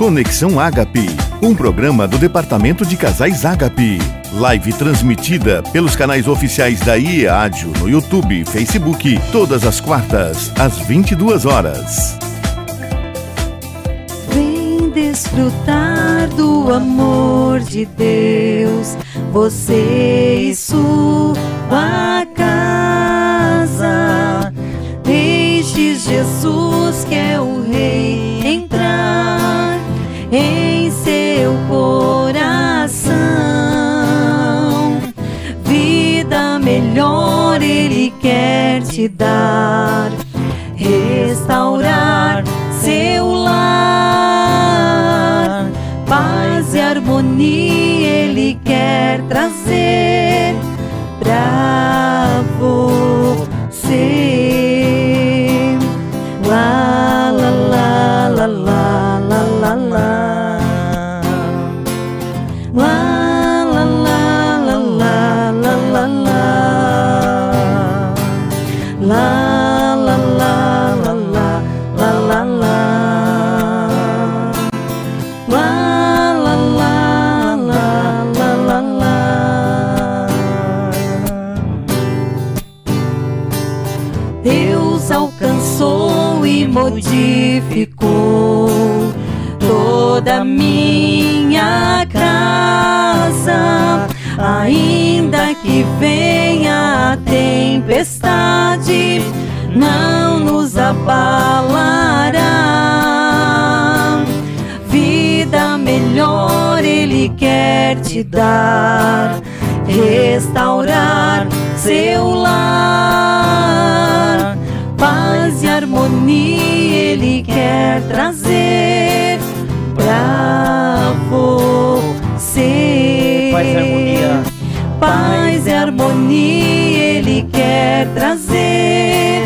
Conexão Ágape, um programa do Departamento de Casais Ágape. Live transmitida pelos canais oficiais da IEADIO no YouTube e Facebook, todas as quartas, às 22 horas. Vem desfrutar do amor de Deus, você e sua casa. Deixe Jesus, que é o em seu coração. Vida melhor Ele quer te dar, restaurar seu lar, paz e harmonia Ele quer trazer pra você. Casa, ainda que venha a tempestade, não nos abalará. Vida melhor Ele quer te dar, restaurar seu lar, paz e harmonia Ele quer trazer pra você. Paz e harmonia. Paz e harmonia Ele quer trazer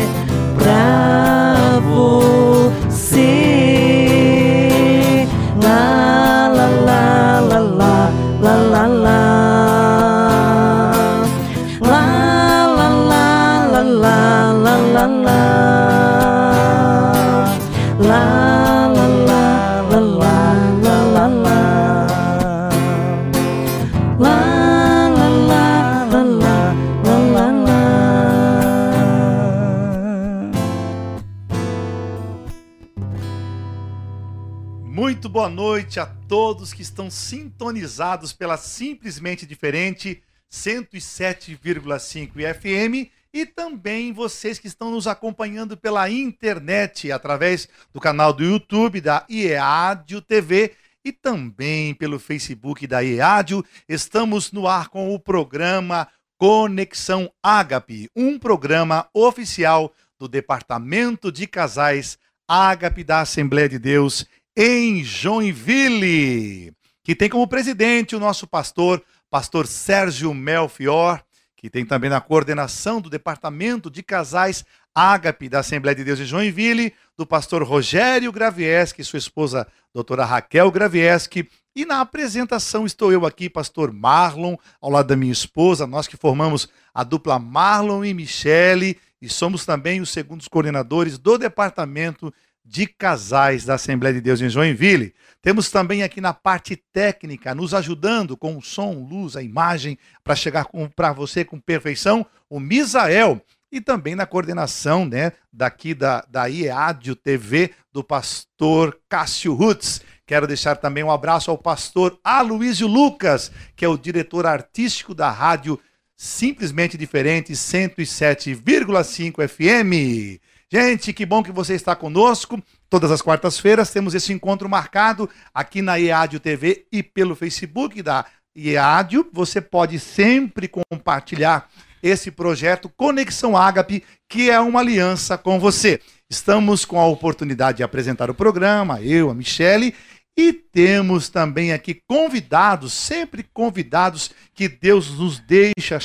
noite a todos que estão sintonizados pela simplesmente diferente 107,5 FM e também vocês que estão nos acompanhando pela internet através do canal do YouTube da IEADIO TV e também pelo Facebook da IEADIO. Estamos no ar com o programa Conexão Ágape, um programa oficial do Departamento de Casais Ágape da Assembleia de Deus em Joinville, que tem como presidente o nosso pastor, pastor Sérgio Melfior, que tem também na coordenação do Departamento de Casais Ágape da Assembleia de Deus em Joinville, do pastor Rogério Gravieski, sua esposa, doutora Raquel Gravieski, e na apresentação estou eu aqui, pastor Marlon, ao lado da minha esposa, nós que formamos a dupla Marlon e Michele, e somos também os segundos coordenadores do Departamento de Casais da Assembleia de Deus em Joinville. Temos também aqui na parte técnica, nos ajudando com o som, luz, a imagem, para chegar para você com perfeição, o Misael. E também na coordenação né, daqui da, da IEADIO TV, do pastor Cássio Rutz. Quero deixar também um abraço ao pastor Aloysio Lucas, que é o diretor artístico da rádio Simplesmente Diferente 107,5 FM. Gente, que bom que você está conosco. Todas as quartas-feiras temos esse encontro marcado aqui na IEADIO TV e pelo Facebook da IEADIO. Você pode sempre compartilhar esse projeto Conexão Ágape, que é uma aliança com você. Estamos com a oportunidade de apresentar o programa, eu, a Michele, e temos também aqui convidados, sempre convidados que Deus nos deixa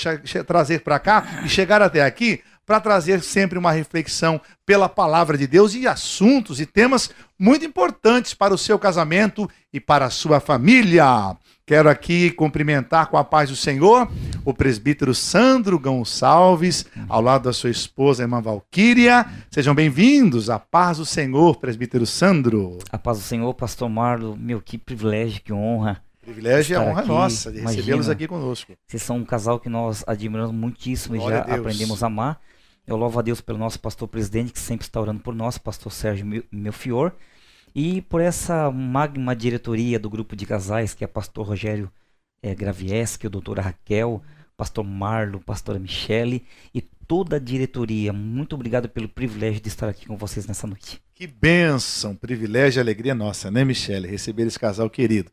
trazer para cá e chegar até aqui para trazer sempre uma reflexão pela palavra de Deus e assuntos e temas muito importantes para o seu casamento e para a sua família. Quero aqui cumprimentar com a paz do Senhor o presbítero Sandro Gonçalves, ao lado da sua esposa, a irmã Valquíria. Sejam bem-vindos. A paz do Senhor, presbítero Sandro. A paz do Senhor, pastor Marlo. Meu, que privilégio, que honra. Privilégio e a honra aqui. nossa de recebê-los aqui conosco. Vocês são um casal que nós admiramos muitíssimo Glória e já aprendemos a amar. Eu louvo a Deus pelo nosso pastor presidente, que sempre está orando por nós, pastor Sérgio Melfior. E por essa magma diretoria do grupo de casais, que é pastor Rogério é, Gravieski, o doutora Raquel, pastor Marlo, pastora Michele e toda a diretoria. Muito obrigado pelo privilégio de estar aqui com vocês nessa noite. Que bênção, privilégio e alegria nossa, né, Michele? Receber esse casal querido.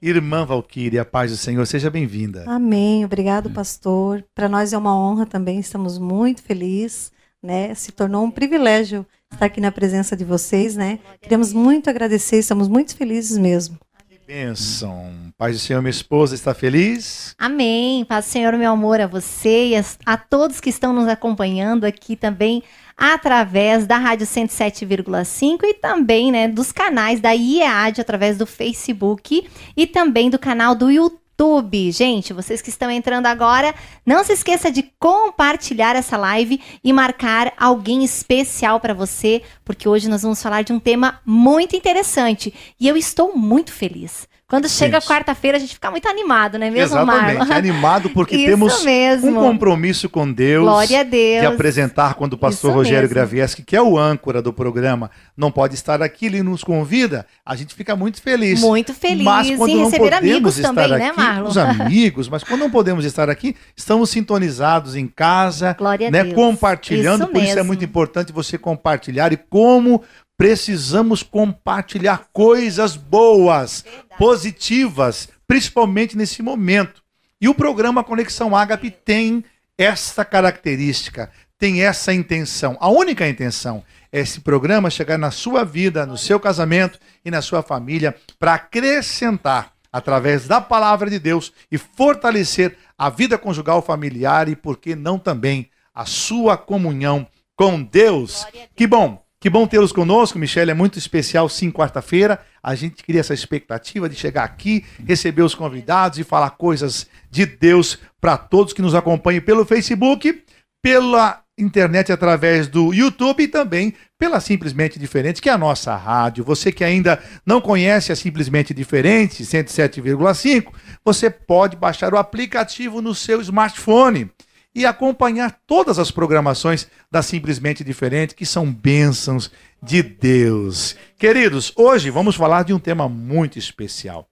Irmã Valquíria, a paz do Senhor, seja bem-vinda. Amém, obrigado, pastor. Para nós é uma honra também, estamos muito felizes, né? Se tornou um privilégio estar aqui na presença de vocês, né? Queremos muito agradecer, estamos muito felizes mesmo. Que bênção. Paz do Senhor, minha esposa, está feliz? Amém. Paz do Senhor, meu amor, a você e a, a todos que estão nos acompanhando aqui também através da Rádio 107,5 e também, né, dos canais da IEAD através do Facebook e também do canal do YouTube YouTube. Gente, vocês que estão entrando agora, não se esqueça de compartilhar essa live e marcar alguém especial para você, porque hoje nós vamos falar de um tema muito interessante e eu estou muito feliz. Quando chega quarta-feira, a gente fica muito animado, não é mesmo, Exatamente, Marlon? animado porque Isso temos mesmo. um compromisso com Deus. Glória a Deus. De apresentar quando o pastor Isso Rogério mesmo. Gravieski, que é o âncora do programa, não pode estar aqui, ele nos convida, a gente fica muito feliz. Muito feliz mas quando em não receber amigos também, né, aqui, né, Marlon? Os amigos, mas quando não podemos estar aqui, estamos sintonizados em casa, Glória né, compartilhando, isso por mesmo. isso é muito importante você compartilhar e como precisamos compartilhar coisas boas, Verdade. positivas, principalmente nesse momento. E o programa Conexão Ágape tem essa característica, tem essa intenção. A única intenção é esse programa chegar na sua vida, no seu casamento e na sua família para acrescentar através da palavra de Deus e fortalecer a vida conjugal familiar e por que não também a sua comunhão com Deus. Que bom que bom tê-los conosco, Michele. É muito especial, sim, quarta-feira. A gente cria essa expectativa de chegar aqui, receber os convidados e falar coisas de Deus para todos que nos acompanham pelo Facebook, pela internet através do YouTube e também pela Simplesmente Diferente, que é a nossa rádio. Você que ainda não conhece a Simplesmente Diferente, 107,5, você pode baixar o aplicativo no seu smartphone e acompanhar todas as programações da Simplesmente Diferente, que são bênçãos de Deus. Queridos, hoje vamos falar de um tema muito especial.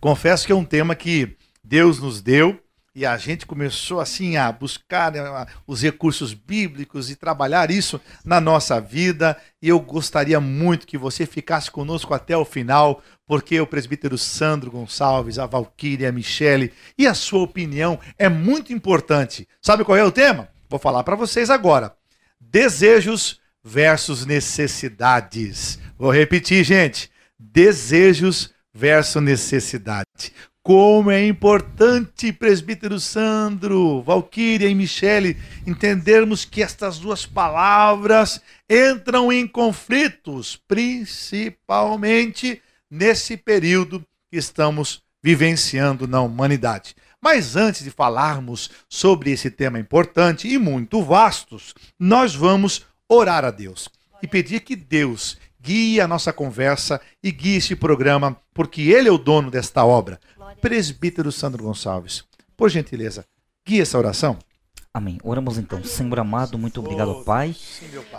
Confesso que é um tema que Deus nos deu e a gente começou assim a buscar né, os recursos bíblicos e trabalhar isso na nossa vida. E eu gostaria muito que você ficasse conosco até o final, porque o presbítero Sandro Gonçalves, a Valquíria, a Michele e a sua opinião é muito importante. Sabe qual é o tema? Vou falar para vocês agora. Desejos versus necessidades. Vou repetir, gente. Desejos versus necessidade. Como é importante, presbítero Sandro, Valquíria e Michele, entendermos que estas duas palavras entram em conflitos, principalmente nesse período que estamos vivenciando na humanidade. Mas antes de falarmos sobre esse tema importante e muito vastos, nós vamos orar a Deus e pedir que Deus guie a nossa conversa e guie este programa, porque Ele é o dono desta obra presbítero Sandro Gonçalves. Por gentileza, guia essa oração. Amém. Oramos então. Senhor amado, muito obrigado, Pai,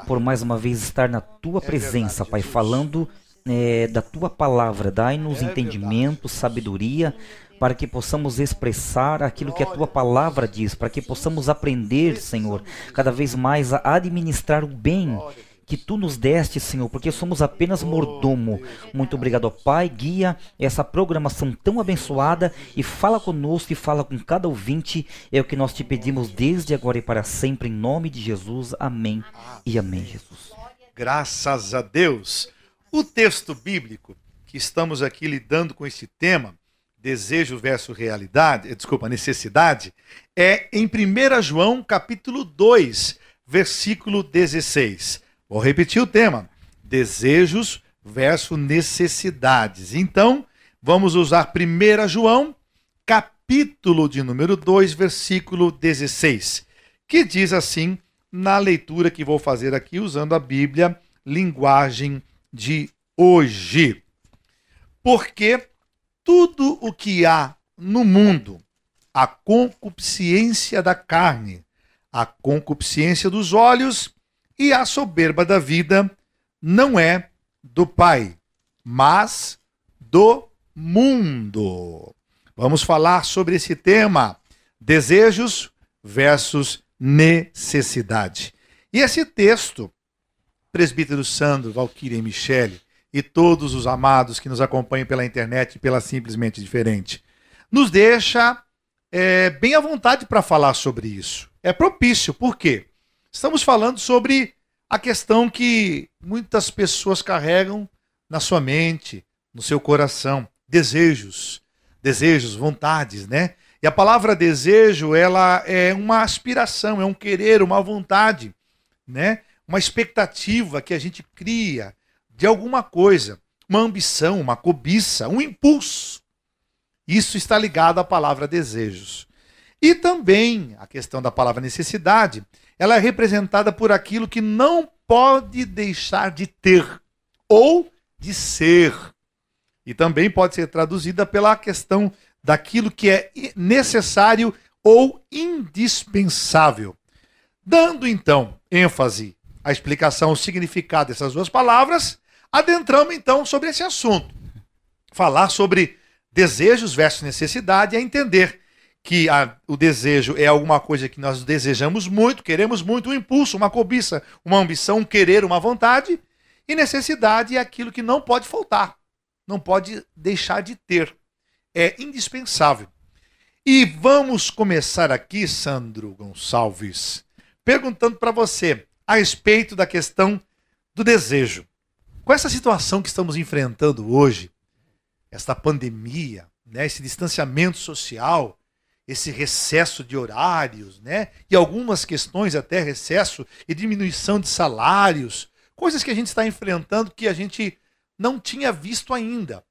por mais uma vez estar na tua é presença, Pai, falando é, da tua palavra. Dai-nos é entendimento, sabedoria, para que possamos expressar aquilo que a tua palavra diz, para que possamos aprender, Senhor, cada vez mais a administrar o bem que tu nos deste, Senhor, porque somos apenas mordomo. Muito obrigado, Pai. Guia essa programação tão abençoada e fala conosco e fala com cada ouvinte. É o que nós te pedimos desde agora e para sempre, em nome de Jesus. Amém e amém, Jesus. Graças a Deus. O texto bíblico que estamos aqui lidando com esse tema, desejo versus realidade, desculpa, necessidade, é em 1 João capítulo 2, versículo 16. Vou repetir o tema: desejos versus necessidades. Então, vamos usar 1 João, capítulo de número 2, versículo 16, que diz assim na leitura que vou fazer aqui usando a Bíblia, linguagem de hoje. Porque tudo o que há no mundo, a concupiscência da carne, a concupiscência dos olhos e a soberba da vida, não é do Pai, mas do mundo. Vamos falar sobre esse tema: desejos versus necessidade. E esse texto, presbítero Sandro, Valquíria e Michele, e todos os amados que nos acompanham pela internet e pela Simplesmente Diferente, nos deixa é, bem à vontade para falar sobre isso. É propício, por quê? Estamos falando sobre a questão que muitas pessoas carregam na sua mente, no seu coração, desejos, desejos, vontades, né? E a palavra desejo, ela é uma aspiração, é um querer, uma vontade, né? Uma expectativa que a gente cria de alguma coisa, uma ambição, uma cobiça, um impulso. Isso está ligado à palavra desejos. E também a questão da palavra necessidade, ela é representada por aquilo que não pode deixar de ter ou de ser. E também pode ser traduzida pela questão daquilo que é necessário ou indispensável. Dando então ênfase à explicação, o significado dessas duas palavras, adentramos então sobre esse assunto. Falar sobre desejos versus necessidade é entender que a, o desejo é alguma coisa que nós desejamos muito, queremos muito, um impulso, uma cobiça, uma ambição, um querer, uma vontade, e necessidade é aquilo que não pode faltar, não pode deixar de ter é indispensável. E vamos começar aqui, Sandro Gonçalves, perguntando para você a respeito da questão do desejo. Com essa situação que estamos enfrentando hoje, esta pandemia, né, esse distanciamento social, esse recesso de horários, né, e algumas questões até recesso e diminuição de salários, coisas que a gente está enfrentando que a gente não tinha visto ainda.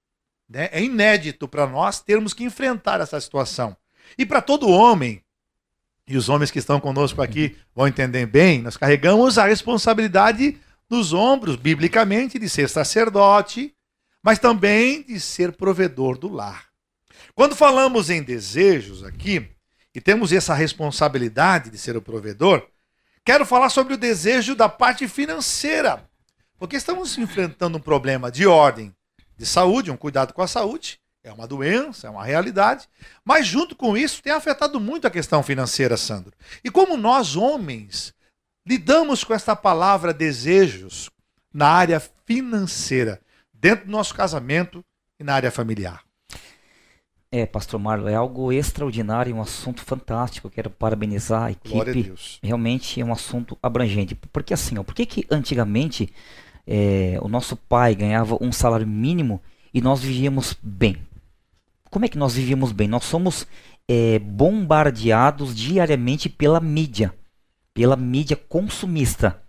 Né? É inédito para nós termos que enfrentar essa situação. E para todo homem, e os homens que estão conosco aqui vão entender bem, nós carregamos a responsabilidade nos ombros, biblicamente, de ser sacerdote, mas também de ser provedor do lar. Quando falamos em desejos aqui, e temos essa responsabilidade de ser o provedor, quero falar sobre o desejo da parte financeira. Porque estamos enfrentando um problema de ordem de saúde, um cuidado com a saúde. É uma doença, é uma realidade. Mas, junto com isso, tem afetado muito a questão financeira, Sandro. E como nós, homens, lidamos com esta palavra desejos na área financeira, dentro do nosso casamento e na área familiar? É, Pastor Marlon, é algo extraordinário, um assunto fantástico. quero parabenizar a equipe. A Deus. Realmente é um assunto abrangente. Porque assim, ó, por que, que antigamente é, o nosso pai ganhava um salário mínimo e nós vivíamos bem. Como é que nós vivíamos bem? Nós somos é, bombardeados diariamente pela mídia, pela mídia consumista,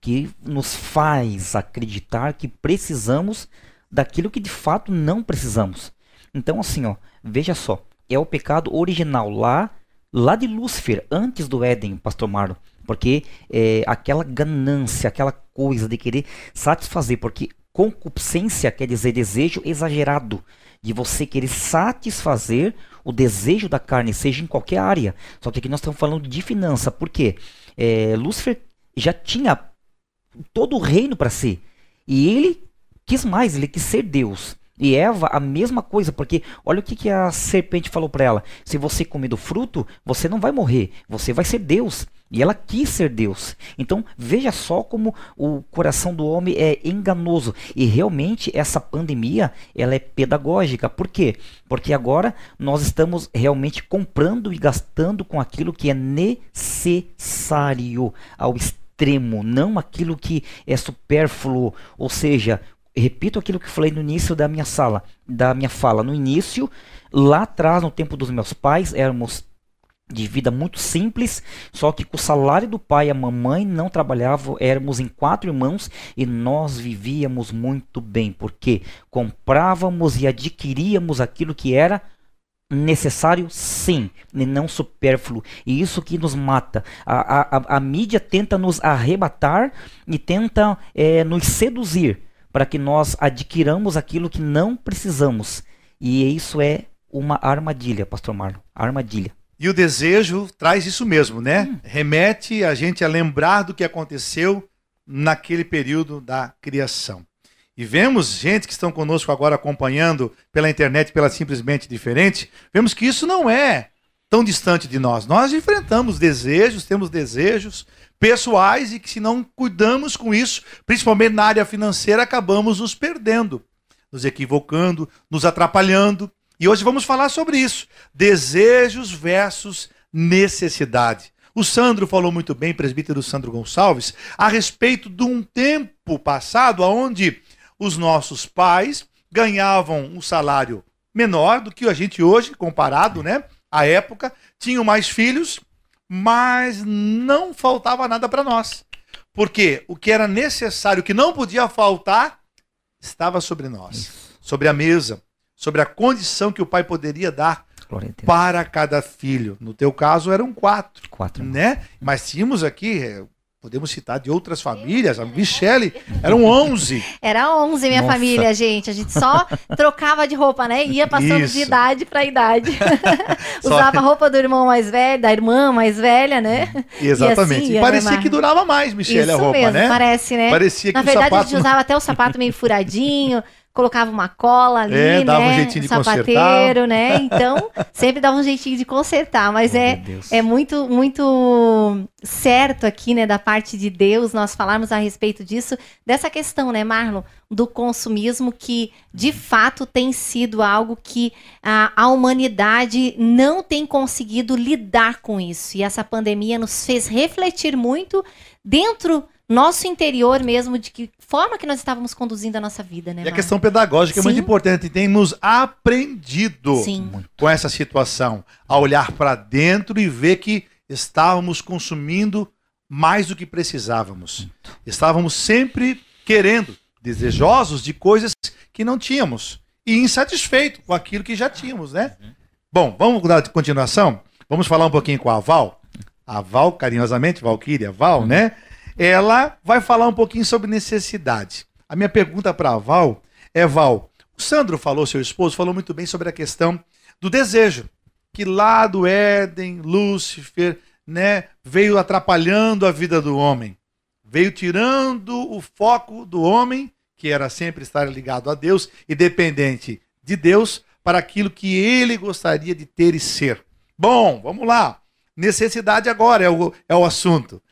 que nos faz acreditar que precisamos daquilo que de fato não precisamos. Então, assim, ó, veja só, é o pecado original lá, lá de Lúcifer, antes do Éden, Pastor Marlon. Porque é, aquela ganância, aquela coisa de querer satisfazer, porque concupiscência quer dizer desejo exagerado, de você querer satisfazer o desejo da carne, seja em qualquer área. Só que aqui nós estamos falando de finança, porque é, Lúcifer já tinha todo o reino para si. E ele quis mais, ele quis ser Deus. E Eva, a mesma coisa, porque olha o que, que a serpente falou para ela: se você comer do fruto, você não vai morrer, você vai ser Deus. E ela quis ser Deus. Então veja só como o coração do homem é enganoso. E realmente essa pandemia ela é pedagógica. Por quê? Porque agora nós estamos realmente comprando e gastando com aquilo que é necessário ao extremo, não aquilo que é supérfluo. Ou seja, repito aquilo que falei no início da minha sala, da minha fala. No início, lá atrás, no tempo dos meus pais, éramos de vida muito simples, só que com o salário do pai e a mamãe não trabalhavam, éramos em quatro irmãos e nós vivíamos muito bem, porque comprávamos e adquiríamos aquilo que era necessário sim, e não supérfluo. E isso que nos mata. A, a, a mídia tenta nos arrebatar e tenta é, nos seduzir para que nós adquiramos aquilo que não precisamos. E isso é uma armadilha, pastor Marlon. Armadilha. E o desejo traz isso mesmo, né? Hum. Remete a gente a lembrar do que aconteceu naquele período da criação. E vemos gente que estão conosco agora acompanhando pela internet, pela simplesmente diferente, vemos que isso não é tão distante de nós. Nós enfrentamos desejos, temos desejos pessoais e que se não cuidamos com isso, principalmente na área financeira, acabamos nos perdendo, nos equivocando, nos atrapalhando. E hoje vamos falar sobre isso: desejos versus necessidade. O Sandro falou muito bem, presbítero Sandro Gonçalves, a respeito de um tempo passado onde os nossos pais ganhavam um salário menor do que a gente hoje, comparado, né? À época, tinham mais filhos, mas não faltava nada para nós. Porque o que era necessário, o que não podia faltar, estava sobre nós, sobre a mesa sobre a condição que o pai poderia dar para cada filho. No teu caso eram quatro, quatro né? Mas tínhamos aqui, eh, podemos citar de outras famílias, a Michele, eram onze. Era onze minha Nossa. família, gente. A gente só trocava de roupa, né? Ia passando Isso. de idade para idade. Usava a roupa do irmão mais velho, da irmã mais velha, né? Exatamente. E, assim, e parecia que durava mais, Michele, a roupa, mesmo, né? parece, né? Parecia que Na verdade, a gente usava até o sapato meio furadinho colocava uma cola ali, é, dava né? Um jeitinho de sapateiro, consertar. né? Então, sempre dava um jeitinho de consertar, mas oh, é, é muito muito certo aqui, né, da parte de Deus, nós falarmos a respeito disso, dessa questão, né, Marlon, do consumismo que de fato tem sido algo que a, a humanidade não tem conseguido lidar com isso. E essa pandemia nos fez refletir muito dentro nosso interior mesmo, de que forma que nós estávamos conduzindo a nossa vida, né? E a questão pedagógica Sim. é muito importante. Tem nos aprendido Sim. com essa situação, a olhar para dentro e ver que estávamos consumindo mais do que precisávamos. Estávamos sempre querendo, desejosos de coisas que não tínhamos e insatisfeitos com aquilo que já tínhamos, né? Uhum. Bom, vamos dar continuação? Vamos falar um pouquinho com a Val. A Val, carinhosamente, Valquíria, Val, uhum. né? Ela vai falar um pouquinho sobre necessidade. A minha pergunta para Val é, Val, o Sandro falou, seu esposo, falou muito bem sobre a questão do desejo, que lá do Éden, Lúcifer, né, veio atrapalhando a vida do homem, veio tirando o foco do homem, que era sempre estar ligado a Deus e dependente de Deus, para aquilo que ele gostaria de ter e ser. Bom, vamos lá. Necessidade agora é o, é o assunto.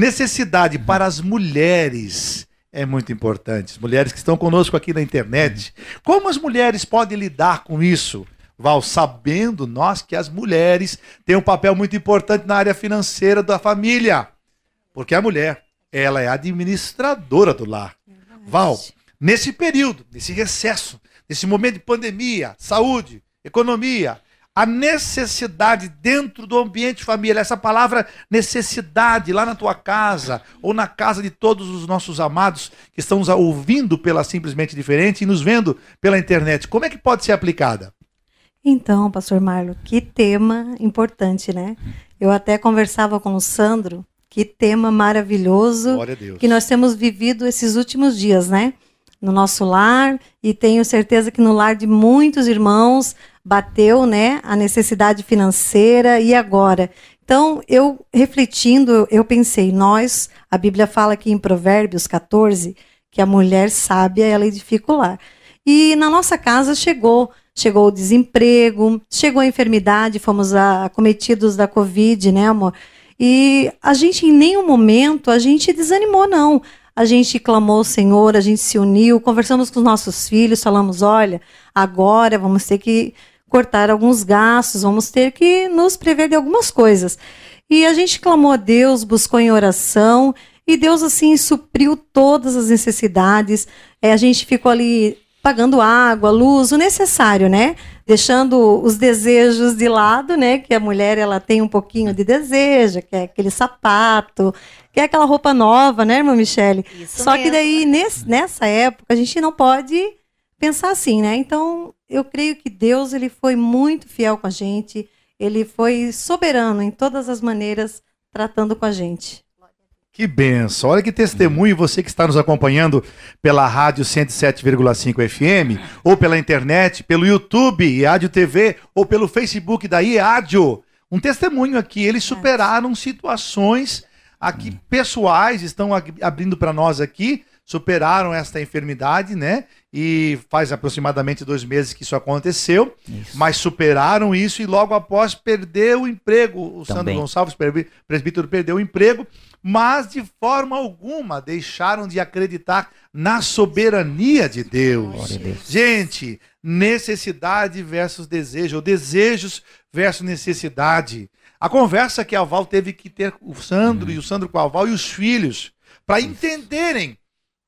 Necessidade para as mulheres é muito importante. As mulheres que estão conosco aqui na internet. Como as mulheres podem lidar com isso? Val, sabendo nós que as mulheres têm um papel muito importante na área financeira da família. Porque a mulher, ela é administradora do lar. Val, nesse período, nesse recesso, nesse momento de pandemia, saúde, economia, a necessidade dentro do ambiente familiar, essa palavra necessidade lá na tua casa ou na casa de todos os nossos amados que estão nos ouvindo pela simplesmente diferente e nos vendo pela internet, como é que pode ser aplicada? Então, pastor Marlo, que tema importante, né? Eu até conversava com o Sandro, que tema maravilhoso que nós temos vivido esses últimos dias, né? No nosso lar, e tenho certeza que no lar de muitos irmãos, bateu, né, a necessidade financeira e agora. Então, eu refletindo, eu pensei, nós, a Bíblia fala aqui em Provérbios 14 que a mulher sábia ela edifica o lar. E na nossa casa chegou, chegou o desemprego, chegou a enfermidade, fomos acometidos da Covid, né, amor? E a gente em nenhum momento a gente desanimou não. A gente clamou ao Senhor, a gente se uniu, conversamos com os nossos filhos, falamos: olha, agora vamos ter que cortar alguns gastos, vamos ter que nos prever de algumas coisas. E a gente clamou a Deus, buscou em oração, e Deus, assim, supriu todas as necessidades. É, a gente ficou ali pagando água, luz, o necessário, né? Deixando os desejos de lado, né? Que a mulher ela tem um pouquinho de desejo, que é aquele sapato, que é aquela roupa nova, né, irmã Michele? Isso Só que mesmo. daí, nesse, nessa época, a gente não pode pensar assim, né? Então, eu creio que Deus ele foi muito fiel com a gente, ele foi soberano em todas as maneiras tratando com a gente. Que benção. Olha que testemunho você que está nos acompanhando pela rádio 107,5 FM, ou pela internet, pelo YouTube, IADIO TV, ou pelo Facebook da IADIO. Um testemunho aqui, eles superaram situações aqui pessoais, estão ab- abrindo para nós aqui, superaram esta enfermidade, né? E faz aproximadamente dois meses que isso aconteceu, Isso. mas superaram isso e logo após perdeu o emprego. O Sandro Também. Gonçalves, presbí- presbítero, perdeu o emprego, mas de forma alguma deixaram de acreditar na soberania de Deus. Gente, necessidade versus desejo, ou desejos versus necessidade. A conversa que a Val teve que ter com o Sandro e o Sandro com a Val e os filhos, para entenderem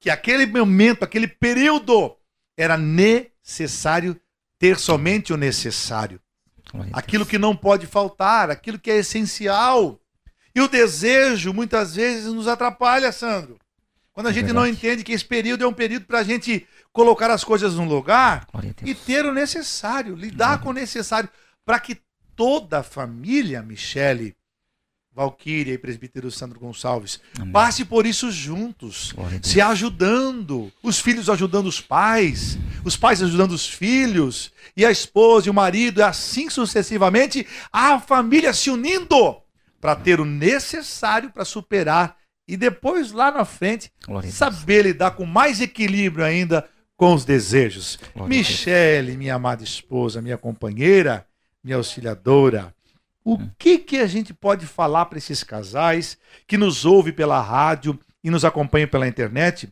que aquele momento, aquele período, era necessário ter somente o necessário aquilo que não pode faltar, aquilo que é essencial. E o desejo muitas vezes nos atrapalha, Sandro. Quando a É gente não verdade. entende que esse período é um período para a gente colocar as coisas no lugar e ter o necessário, lidar com o necessário, para que toda a família, Michele, Valquíria e presbítero Sandro Gonçalves, Amém. passe por isso juntos se ajudando, os filhos ajudando os pais, os pais ajudando os filhos, e a esposa e o marido, e assim sucessivamente, a família se unindo para ter o necessário para superar e depois lá na frente Glória saber lidar com mais equilíbrio ainda com os desejos. Glória. Michele, minha amada esposa, minha companheira, minha auxiliadora, o Hum. que que a gente pode falar para esses casais que nos ouve pela rádio e nos acompanham pela internet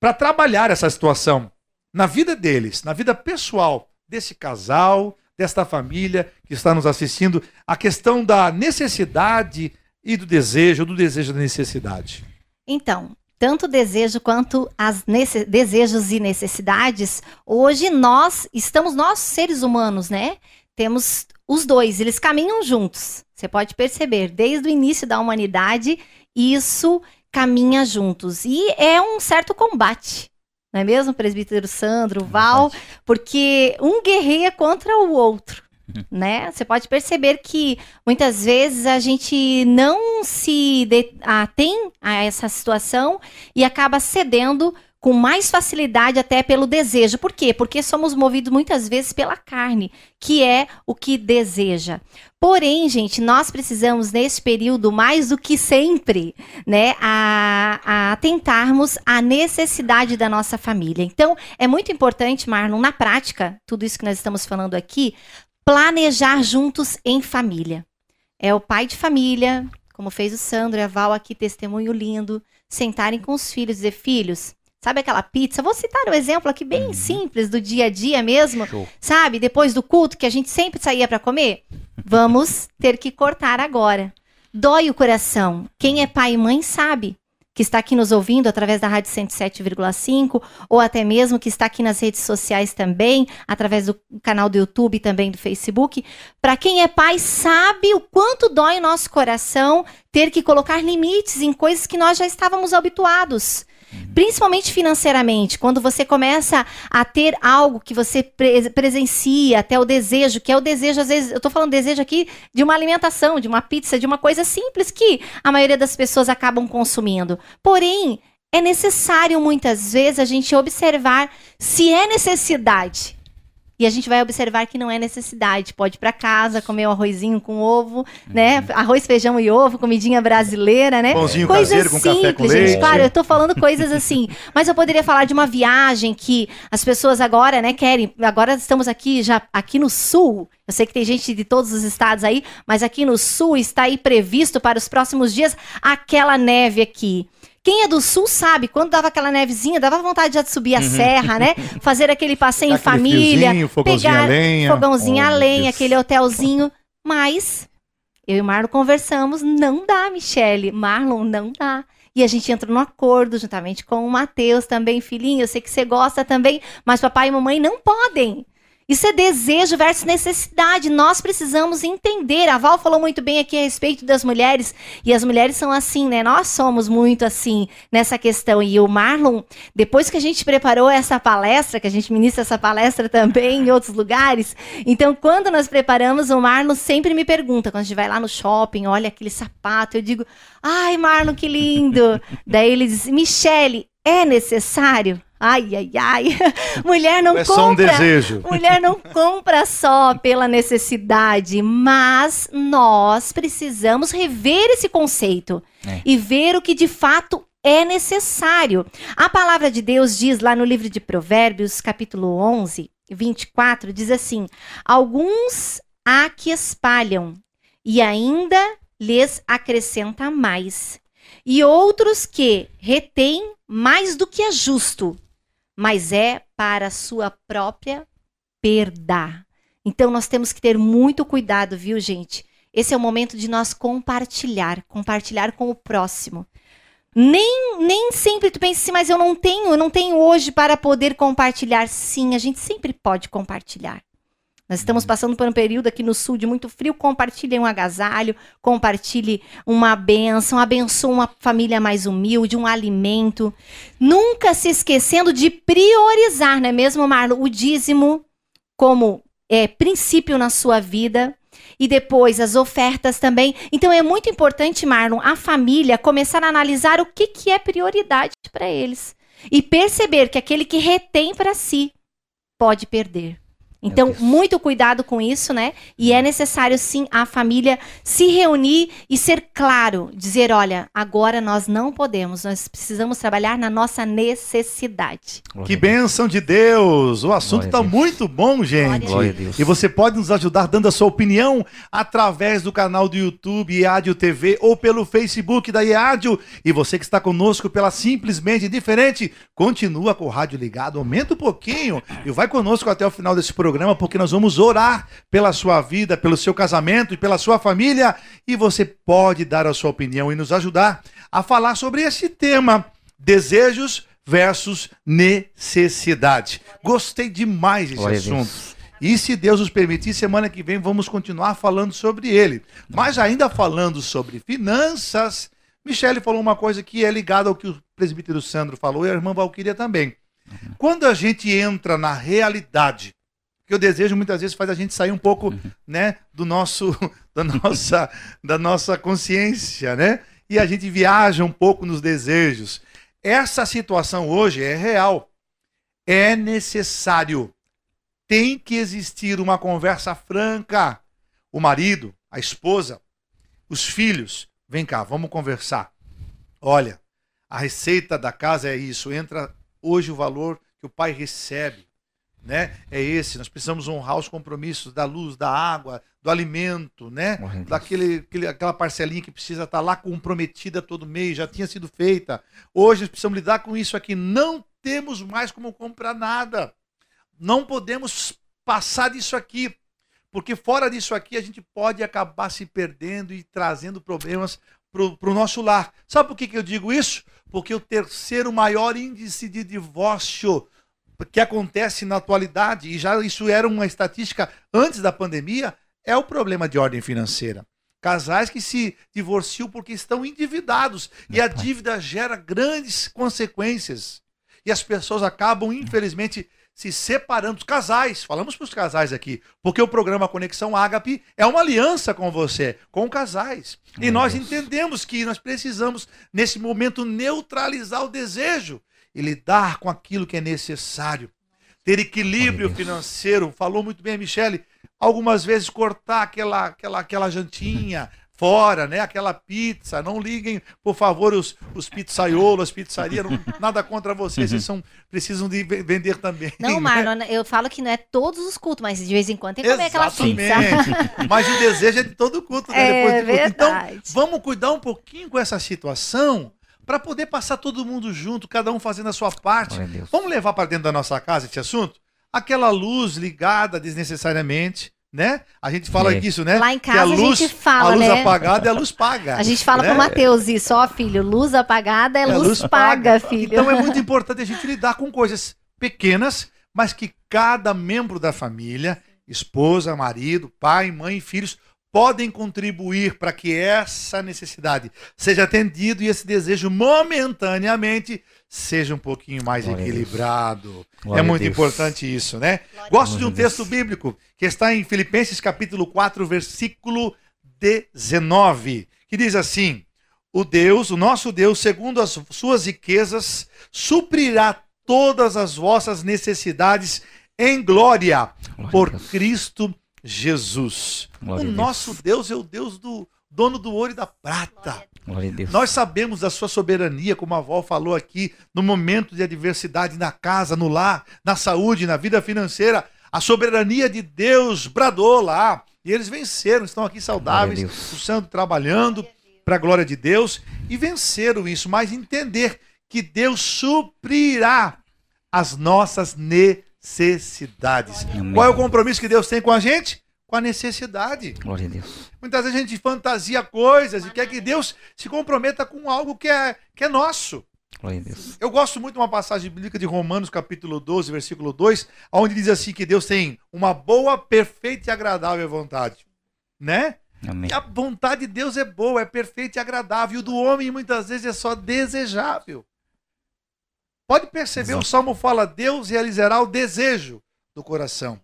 para trabalhar essa situação na vida deles, na vida pessoal desse casal, desta família que está nos assistindo, a questão da necessidade e do desejo, do desejo da necessidade. Então, tanto desejo quanto as desejos e necessidades, hoje nós estamos nós seres humanos, né? Temos os dois, eles caminham juntos. Você pode perceber, desde o início da humanidade, isso caminha juntos e é um certo combate. Não é mesmo, presbítero Sandro, Val? Verdade. porque um guerreia contra o outro, né? Você pode perceber que muitas vezes a gente não se atém a essa situação e acaba cedendo com mais facilidade até pelo desejo. Por quê? Porque somos movidos muitas vezes pela carne, que é o que deseja. Porém, gente, nós precisamos nesse período mais do que sempre, né, a, a atentarmos à necessidade da nossa família. Então, é muito importante, Marlon, na prática, tudo isso que nós estamos falando aqui, planejar juntos em família. É o pai de família, como fez o Sandro e a Val aqui, testemunho lindo, sentarem com os filhos e dizer, filhos, sabe aquela pizza? Vou citar um exemplo aqui bem simples do dia a dia mesmo, Show. sabe? Depois do culto que a gente sempre saía para comer, vamos ter que cortar agora. Dói o coração. Quem é pai e mãe sabe que está aqui nos ouvindo através da Rádio 107,5 ou até mesmo que está aqui nas redes sociais também, através do canal do YouTube e também do Facebook. Para quem é pai sabe o quanto dói o nosso coração ter que colocar limites em coisas que nós já estávamos habituados. Principalmente financeiramente, quando você começa a ter algo que você pre- presencia, até o desejo, que é o desejo, às vezes, eu tô falando desejo aqui de uma alimentação, de uma pizza, de uma coisa simples que a maioria das pessoas acabam consumindo. Porém, é necessário muitas vezes a gente observar se é necessidade. E a gente vai observar que não é necessidade. Pode ir para casa, comer um arrozinho com ovo, né? Arroz, feijão e ovo, comidinha brasileira, né? Pãozinho Coisas caseiro com café com simples, gente. leite. Claro, eu tô falando coisas assim. Mas eu poderia falar de uma viagem que as pessoas agora, né, querem. Agora estamos aqui já aqui no sul. Eu sei que tem gente de todos os estados aí, mas aqui no sul está aí previsto para os próximos dias aquela neve aqui. Quem é do sul sabe, quando dava aquela nevezinha, dava vontade já de subir a serra, né? Fazer aquele passeio em Uhum. Família, friozinho, fogãozinho a pegar lenha. fogãozinho Oh, a lenha, aquele hotelzinho. Mas eu e o Marlon conversamos, não dá, Michele. Marlon, não dá. E a gente entra no acordo juntamente com o Matheus também, filhinho. Eu sei que você gosta também, mas papai e mamãe não podem. Isso é desejo versus necessidade. Nós precisamos entender. A Val falou muito bem aqui a respeito das mulheres. E as mulheres são assim, né? Nós somos muito assim nessa questão. E o Marlon, depois que a gente preparou essa palestra, que a gente ministra essa palestra também em outros lugares. Então, quando nós preparamos, o Marlon sempre me pergunta, quando a gente vai lá no shopping, olha aquele sapato, eu digo, ai, Marlon, que lindo. Daí ele diz, Michele, é necessário? Ai, ai, ai. Mulher não é compra. só um desejo. Mulher não compra só pela necessidade, mas nós precisamos rever esse conceito É. e ver o que de fato é necessário. A palavra de Deus diz lá no livro de Provérbios, capítulo 11, 24, diz assim: Alguns há que espalham e ainda lhes acrescenta mais, e outros que retêm mais do que é justo, mas é para sua própria perda. Então nós temos que ter muito cuidado, viu, gente? Esse é o momento de nós compartilhar, compartilhar com o próximo. Nem, nem sempre tu pensa assim, mas eu não tenho, eu não tenho hoje para poder compartilhar. Sim, a gente sempre pode compartilhar. Nós estamos passando por um período aqui no sul de muito frio. Compartilhe um agasalho, compartilhe uma benção, abençoe uma família mais humilde, um alimento. Nunca se esquecendo de priorizar, não é mesmo, Marlon? O dízimo como é, princípio na sua vida. E depois as ofertas também. Então é muito importante, Marlon, a família começar a analisar o que, que é prioridade para eles. E perceber que aquele que retém para si pode perder. Então, muito cuidado com isso, né? E é necessário, sim, a família se reunir e ser claro, dizer: olha, agora nós não podemos, nós precisamos trabalhar na nossa necessidade. Glória Que bênção de Deus! O assunto está muito bom, gente. Glória a Deus. E você pode nos ajudar dando a sua opinião através do canal do YouTube Iádio TV ou pelo Facebook da Iádio. E você que está conosco pela Simplesmente Diferente, continua com o rádio ligado, aumenta um pouquinho e vai conosco até o final desse programa, porque nós vamos orar pela sua vida, pelo seu casamento e pela sua família. E você pode dar a sua opinião e nos ajudar a falar sobre esse tema: desejos versus necessidade. Gostei demais desse a assunto. Deus. E se Deus nos permitir, semana que vem vamos continuar falando sobre ele. Mas ainda falando sobre finanças, Michele falou uma coisa que é ligada ao que o presbítero Sandro falou e a irmã Valquíria também. Quando a gente entra na realidade, que o desejo muitas vezes faz a gente sair um pouco, né, do nosso da nossa da nossa consciência, né? E a gente viaja um pouco nos desejos. Essa situação hoje é real. É necessário tem que existir uma conversa franca. O marido, a esposa, os filhos, vem cá, vamos conversar. Olha, a receita da casa é isso, entra hoje o valor que o pai recebe, né? É esse, nós precisamos honrar os compromissos da luz, da água, do alimento, né? Deus. Daquele, aquele- aquela parcelinha que precisa estar lá comprometida todo mês, já tinha sido feita. Hoje nós precisamos lidar com isso aqui. Não temos mais como comprar nada não podemos passar disso aqui, porque fora disso aqui a gente pode acabar se perdendo e trazendo problemas para o nosso lar. Sabe por que, que eu digo isso? Porque o terceiro maior índice de divórcio que acontece na atualidade, e já isso era uma estatística antes da pandemia, é o problema de ordem financeira. Casais que se divorciam porque estão endividados e a dívida gera grandes consequências. E as pessoas acabam, infelizmente, se separando. Os casais, falamos para os casais aqui, porque o programa Conexão Ágape é uma aliança com você, com casais. E Meu nós Deus. entendemos que nós precisamos, nesse momento, neutralizar o desejo e lidar com aquilo que é necessário. Ter equilíbrio financeiro, falou muito bem a Michele. Algumas vezes cortar aquela, aquela, aquela jantinha fora, né? Aquela pizza. Não liguem, por favor, os, os pizzaiolos, as pizzarias. não- nada contra vocês, vocês são, precisam de ve- vender também. Não, né? Marlon, eu falo que não é todos os cultos, mas de vez em quando tem que comer aquela pizza. Exatamente. Mas o desejo é de todo culto, né? É Depois de culto. Então, verdade. vamos cuidar um pouquinho com essa situação para poder passar todo mundo junto, cada um fazendo a sua parte. Vamos levar para dentro da nossa casa esse assunto? Aquela luz ligada desnecessariamente, né? A gente fala É. disso, né? Lá em Que a casa a, luz, gente fala, a luz né? apagada é a luz paga. A gente fala né? pro Matheus isso, ó, filho, luz apagada é, É luz, paga, filho. Então é muito importante a gente lidar com coisas pequenas, mas que cada membro da família, esposa, marido, pai, mãe, filhos, podem contribuir para que essa necessidade seja atendida e esse desejo momentaneamente seja um pouquinho mais Glória equilibrado. Glória é muito Deus. importante isso, né? Gosto de um Glória Deus. texto bíblico que está em Filipenses capítulo 4, versículo 19, que diz assim: O Deus, o nosso Deus, segundo as suas riquezas, suprirá todas as vossas necessidades em glória Glória por. Cristo Jesus. Glória o a Deus. nosso Deus é o Deus do dono do ouro e da prata. Glória a Deus. Nós sabemos da sua soberania, como a avó falou aqui, no momento de adversidade na casa, no lar, na saúde, na vida financeira. A soberania de Deus bradou lá. E eles venceram, estão aqui saudáveis, o santo trabalhando para a glória de Deus e venceram isso, mas entender que Deus suprirá as nossas necessidades. Amém. Qual é o compromisso que Deus tem com a gente? Com a necessidade. Glória a Deus. Muitas vezes a gente fantasia coisas e quer que Deus se comprometa com algo que é, que é nosso. Glória a Deus. Eu gosto muito de uma passagem bíblica de Romanos, capítulo 12, versículo 2, onde diz assim que Deus tem uma boa, perfeita e agradável vontade. Né? Amém. E a vontade de Deus é boa, é perfeita e agradável. E o do homem muitas vezes é só desejável. Pode perceber, Exato. o Salmo fala: Deus realizará o desejo do coração.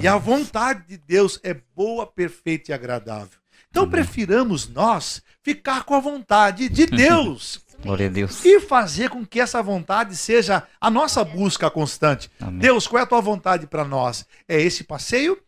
E a vontade de Deus é boa, perfeita e agradável. Então prefiramos nós ficar com a vontade de Deus Glória a Deus. e fazer com que essa vontade seja a nossa busca constante. Amém. Deus, qual é a tua vontade para nós? É esse passeio?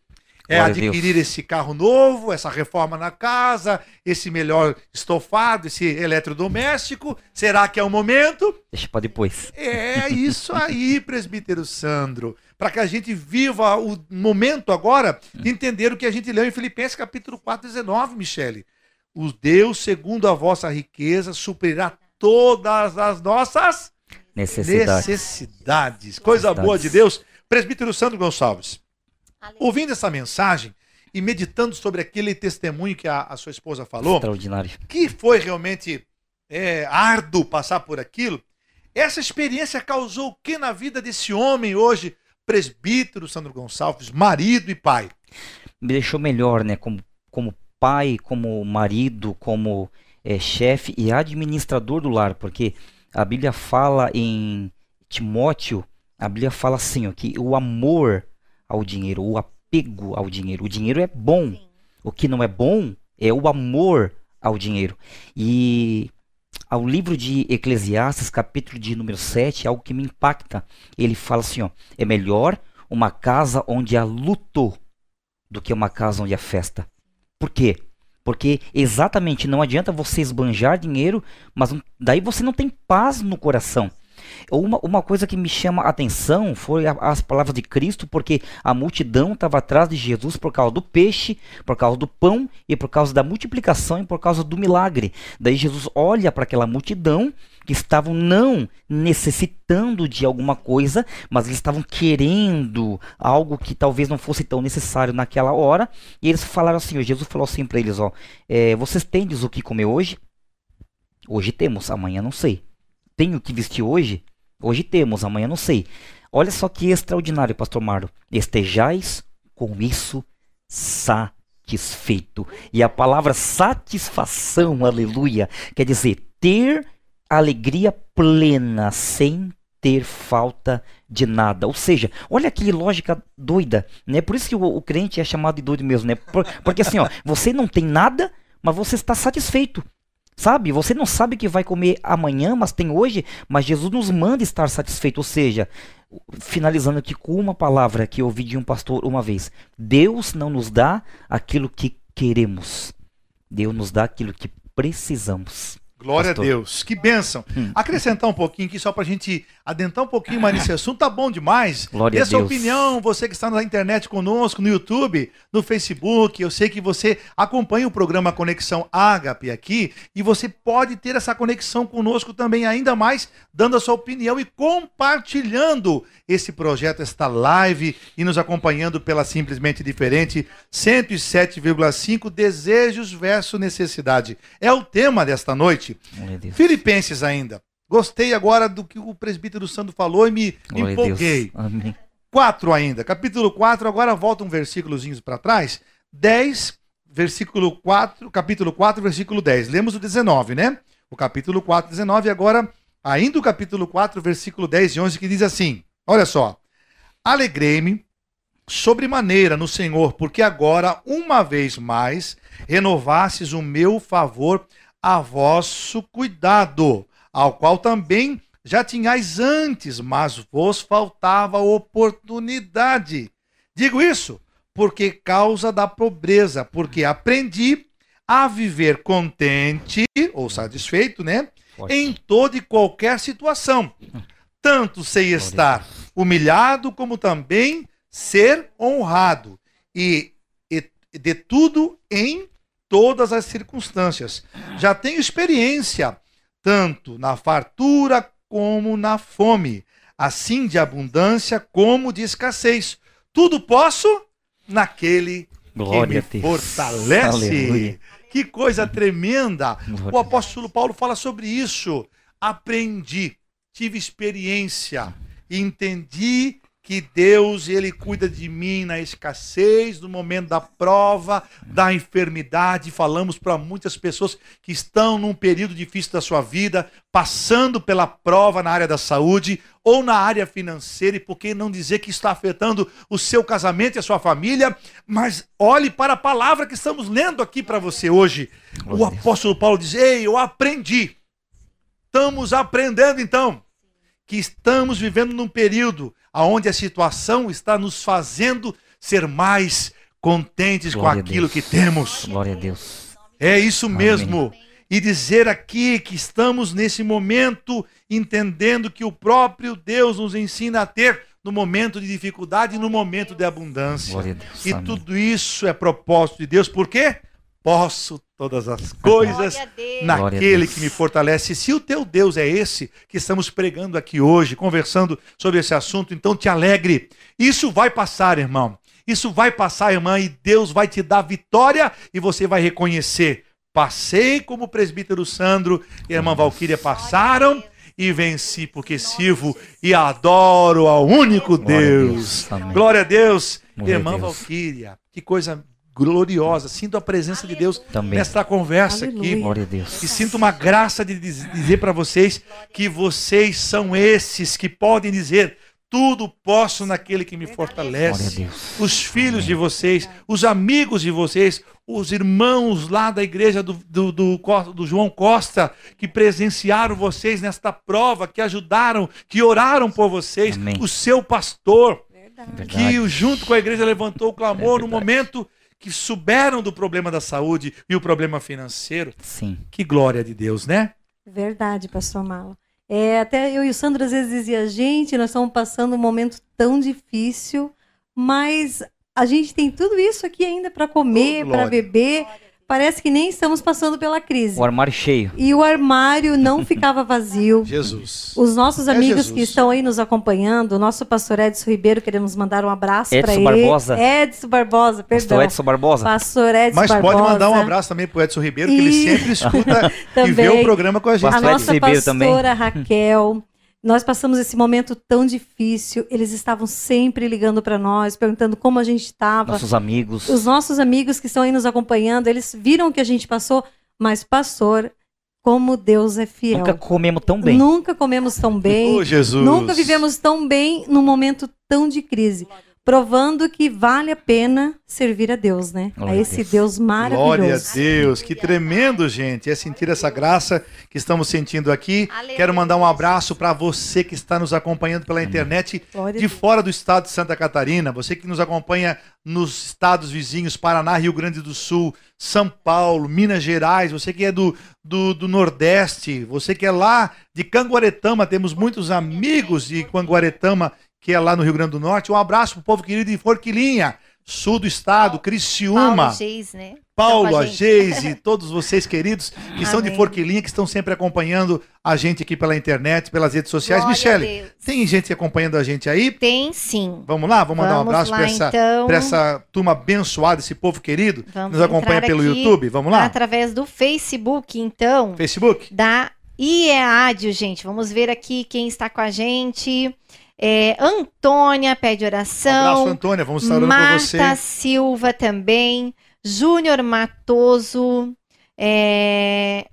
É Glória adquirir esse carro novo, essa reforma na casa, esse melhor estofado, esse eletrodoméstico? Será que é o momento? Deixa pra depois. É isso aí, presbítero Sandro. Para que a gente viva o momento agora de entender o que a gente leu em Filipenses capítulo 4, 19, Michele. O Deus, segundo a vossa riqueza, suprirá todas as nossas Necessidade. necessidades. Coisa Necessidades. boa de Deus. Presbítero Sandro Gonçalves, ouvindo essa mensagem e meditando sobre aquele testemunho que a, a sua esposa falou, Extraordinário. que foi realmente é, árduo passar por aquilo, essa experiência causou o que na vida desse homem hoje, presbítero Sandro Gonçalves, marido e pai? me deixou melhor, né? Como, como pai, como marido, como eh, chefe e administrador do lar, porque a Bíblia fala em Timóteo, a Bíblia fala assim, ó, que o amor ao dinheiro, o apego ao dinheiro, o dinheiro é bom, o que não é bom é o amor ao dinheiro. E ao livro de Eclesiastes, capítulo de número 7, é algo que me impacta. Ele fala assim, ó, é melhor uma casa onde há luto do que uma casa onde há festa. Por quê? Porque exatamente não adianta você esbanjar dinheiro, mas daí você não tem paz no coração. Uma, uma coisa que me chama a atenção foi a- as palavras de Cristo, porque a multidão estava atrás de Jesus por causa do peixe, por causa do pão e por causa da multiplicação e por causa do milagre. Daí Jesus olha para aquela multidão que estavam não necessitando de alguma coisa, mas eles estavam querendo algo que talvez não fosse tão necessário naquela hora. E eles falaram assim: Jesus falou assim para eles: ó, é, vocês tendes o que comer hoje? Hoje temos, amanhã não sei. Tenho que vestir hoje? Hoje temos, amanhã não sei. Olha só que extraordinário, Pastor Marlo. Estejais com isso satisfeito. E a palavra satisfação, aleluia, quer dizer ter alegria plena sem ter falta de nada. Ou seja, olha que lógica doida, né? Por isso que o, o crente é chamado de doido mesmo, né? Por- porque assim, ó, você não tem nada, mas você está satisfeito. Sabe? Você não sabe o que vai comer amanhã, mas tem hoje, mas Jesus nos manda estar satisfeito. Ou seja, finalizando aqui com uma palavra que eu ouvi de um pastor uma vez: Deus não nos dá aquilo que queremos, Deus nos dá aquilo que precisamos. Glória Pastor. a Deus. Que bênção. Hum. Acrescentar um pouquinho aqui só para a gente adentrar um pouquinho mais nesse assunto, tá bom demais. Glória Dê a sua Deus. opinião, você que está na internet conosco, no YouTube, no Facebook. Eu sei que você acompanha o programa Conexão Ágape aqui e você pode ter essa conexão conosco também, ainda mais, dando a sua opinião e compartilhando esse projeto, esta live e nos acompanhando pela Simplesmente Diferente 107,5 Desejos versus Necessidade. É o tema desta noite. Filipenses ainda. Gostei agora do que o presbítero Sandro falou e me, Glória empolguei. Amém. 4 ainda, capítulo 4, agora volta um versículozinhos para trás. 10, versículo 4, capítulo 4, versículo 10. Lemos o 19, né? O capítulo 4, 19, e agora ainda o capítulo 4, versículo 10 e 11, que diz assim: Olha só. Alegrei-me sobremaneira no Senhor, porque agora, uma vez mais, renovastes o meu favor a vosso cuidado, ao qual também já tinhais antes, mas vos faltava oportunidade. Digo isso porque causa da pobreza, porque aprendi a viver contente ou satisfeito, né? Em toda e qualquer situação. Tanto sei estar humilhado como também ser honrado e, e de tudo em todas as circunstâncias. Já tenho experiência tanto na fartura como na fome, assim de abundância como de escassez. Tudo posso naquele Glória que me fortalece. Aleluia. Que coisa tremenda. Glória O apóstolo Paulo fala sobre isso. Aprendi, tive experiência, entendi que Deus ele cuida de mim na escassez, no momento da prova, da enfermidade. Falamos para muitas pessoas que estão num período difícil da sua vida, passando pela prova na área da saúde ou na área financeira, e por que não dizer que está afetando o seu casamento e a sua família? Mas olhe para a palavra que estamos lendo aqui para você hoje. O apóstolo Paulo diz: Ei, eu aprendi. Estamos aprendendo então que estamos vivendo num período onde a situação está nos fazendo ser mais contentes Glória com aquilo que temos. Glória a Deus. É isso Amém. mesmo. E dizer aqui que estamos nesse momento entendendo que o próprio Deus nos ensina a ter no momento de dificuldade e no momento de abundância. Glória a Deus. E Amém. tudo isso é propósito de Deus, por quê? Posso todas as coisas Deus. Naquele Deus. que me fortalece. Se o teu Deus é esse que estamos pregando aqui hoje, conversando sobre esse assunto, então te alegre. Isso vai passar, irmão. Isso vai passar, irmã, e Deus vai te dar vitória e você vai reconhecer. Passei como o presbítero Sandro e a irmã Valquíria passaram e venci porque sirvo e adoro ao único Glória a Deus. Deus. Amém. Glória a Deus. Irmã Deus. Valquíria, que coisa gloriosa. Sinto a presença de Deus Também. nesta conversa aqui. Aleluia. Glória a Deus. E sinto uma graça de diz- dizer para vocês que vocês são esses que podem dizer: tudo posso naquele que me fortalece. Os filhos de vocês, os amigos de vocês, os irmãos lá da igreja do, do, do do João Costa, que presenciaram vocês nesta prova, que ajudaram, que oraram por vocês, Amém. o seu pastor, Verdade. que junto com a igreja levantou o clamor É no momento que souberam do problema da saúde e o problema financeiro. Sim. Que glória de Deus, né? Verdade, pastor Malo. É, até eu e o Sandro às vezes dizia, gente, nós estamos passando um momento tão difícil, mas a gente tem tudo isso aqui ainda para comer, Oh, para glória. Parece que nem estamos passando pela crise. O armário cheio. E o armário não ficava vazio. Jesus. Os nossos É amigos Jesus. que estão aí nos acompanhando, o nosso pastor Edson Ribeiro, queremos mandar um abraço para Edson ele. Barbosa. Edson Barbosa, Pastor perdão. Edson Barbosa. Pastor Edson Mas Barbosa. pode mandar um abraço também pro Edson Ribeiro, que ele E- sempre escuta e vê o programa com a gente. A Pastor nossa Edson Ribeiro também. pastora Raquel. Nós passamos esse momento tão difícil. Eles estavam sempre ligando para nós, perguntando como a gente estava. Nossos amigos. Os nossos amigos que estão aí nos acompanhando, eles viram o que a gente passou, mas pastor, como Deus é fiel. Nunca comemos tão bem. Nunca comemos tão bem. Ô, Jesus. Nunca vivemos tão bem num momento tão de crise. Provando que vale a pena servir a Deus, né? Glória a esse Deus. Deus maravilhoso. Glória a Deus, que tremendo, gente. É sentir essa graça que estamos sentindo aqui. Aleluia. Quero mandar um abraço para você que está nos acompanhando pela internet Glória de fora do estado de Santa Catarina, você que nos acompanha nos estados vizinhos, Paraná, Rio Grande do Sul, São Paulo, Minas Gerais, você que é do, do, do Nordeste, você que é lá de Canguaretama, temos muitos amigos de Canguaretama, que é lá no Rio Grande do Norte. Um abraço pro povo querido de Forquilinha, sul do estado, Criciúma. Paulo Geis, né? Paulo, a. Geise, todos vocês queridos que são de Amém. Forquilinha, que estão sempre acompanhando a gente aqui pela internet, pelas redes sociais. Glória Michele, tem gente acompanhando a gente aí? Tem sim. Vamos lá, vamos, mandar um abraço para essa, então. essa turma abençoada, esse povo querido, que Vamos nos acompanha pelo YouTube. Vamos lá? Através do Facebook, então, Facebook? da IEADIO, gente. Vamos ver aqui quem está com a gente. É, Antônia pede Um abraço, oração. Antônia. Vamos estar orando por você. Marta Silva também. Júnior Matoso. é,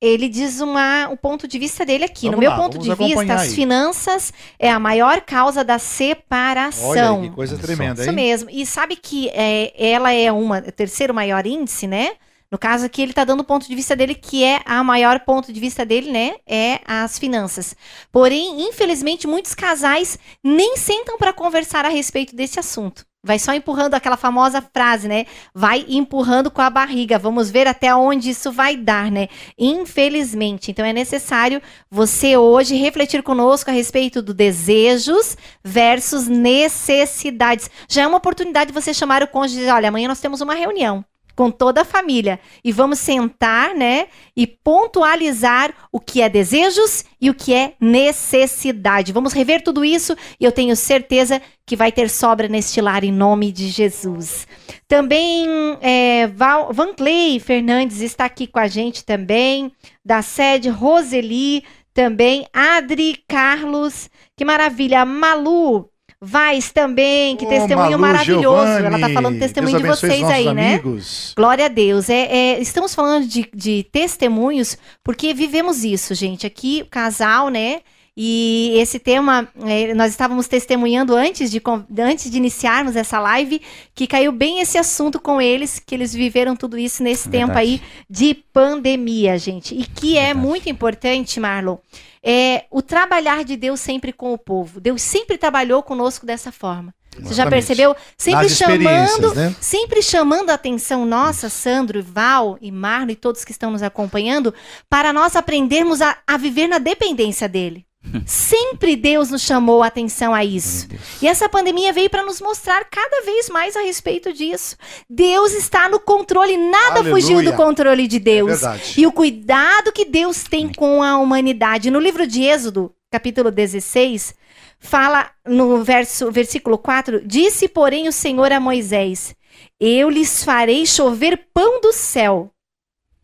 Ele diz uma, o ponto de vista dele aqui. Vamos no meu lá, ponto de vista, acompanhar as aí. finanças é a maior causa da Olha separação. aí, que coisa Olha tremenda, Isso hein? mesmo. E sabe que é, ela é uma o terceiro maior índice, né? No caso aqui, ele está dando o ponto de vista dele, que é a maior ponto de vista dele, né? É as finanças. Porém, infelizmente, muitos casais nem sentam para conversar a respeito desse assunto. Vai só empurrando aquela famosa frase, né? Vai empurrando com a barriga. Vamos ver até onde isso vai dar, né? Infelizmente. Então é necessário você hoje refletir conosco a respeito do desejos versus necessidades. Já é uma oportunidade de você chamar o cônjuge e dizer, olha, amanhã nós temos uma reunião com toda a família e vamos sentar, né, e pontualizar o que é desejos e o que é necessidade. Vamos rever tudo isso e eu tenho certeza que vai ter sobra neste lar em nome de Jesus. Também é, Val, Van Clay Fernandes está aqui com a gente também, da sede Roseli, também Adri Carlos, que maravilha, Malu Vaz também, que Ô, testemunho Malu, maravilhoso. Ela Giovanni, tá falando do testemunho de vocês aí, né? amigos. Glória a Deus. É, é, estamos falando de, de testemunhos porque vivemos isso, gente. Aqui, o casal, né? E esse tema, é, nós estávamos testemunhando antes de, antes de iniciarmos essa live, que caiu bem esse assunto com eles, que eles viveram tudo isso nesse Verdade. tempo aí de pandemia, gente. E que é Verdade. muito importante, Marlon, é o trabalhar de Deus sempre com o povo. Deus sempre trabalhou conosco dessa forma. Você já percebeu? Sempre Nas chamando né? sempre chamando a atenção nossa, Sandro, Val e Marno e todos que estão nos acompanhando, para nós aprendermos a, a viver na dependência dele. Sempre Deus nos chamou a atenção a isso. E essa pandemia veio para nos mostrar cada vez mais a respeito disso. Deus está no controle, nada Aleluia. fugiu do controle de É Deus. verdade. E o cuidado que Deus tem com a humanidade. No livro de Êxodo, capítulo 16, fala no verso, versículo 4: Disse, porém, o Senhor a Moisés: Eu lhes farei chover pão do céu,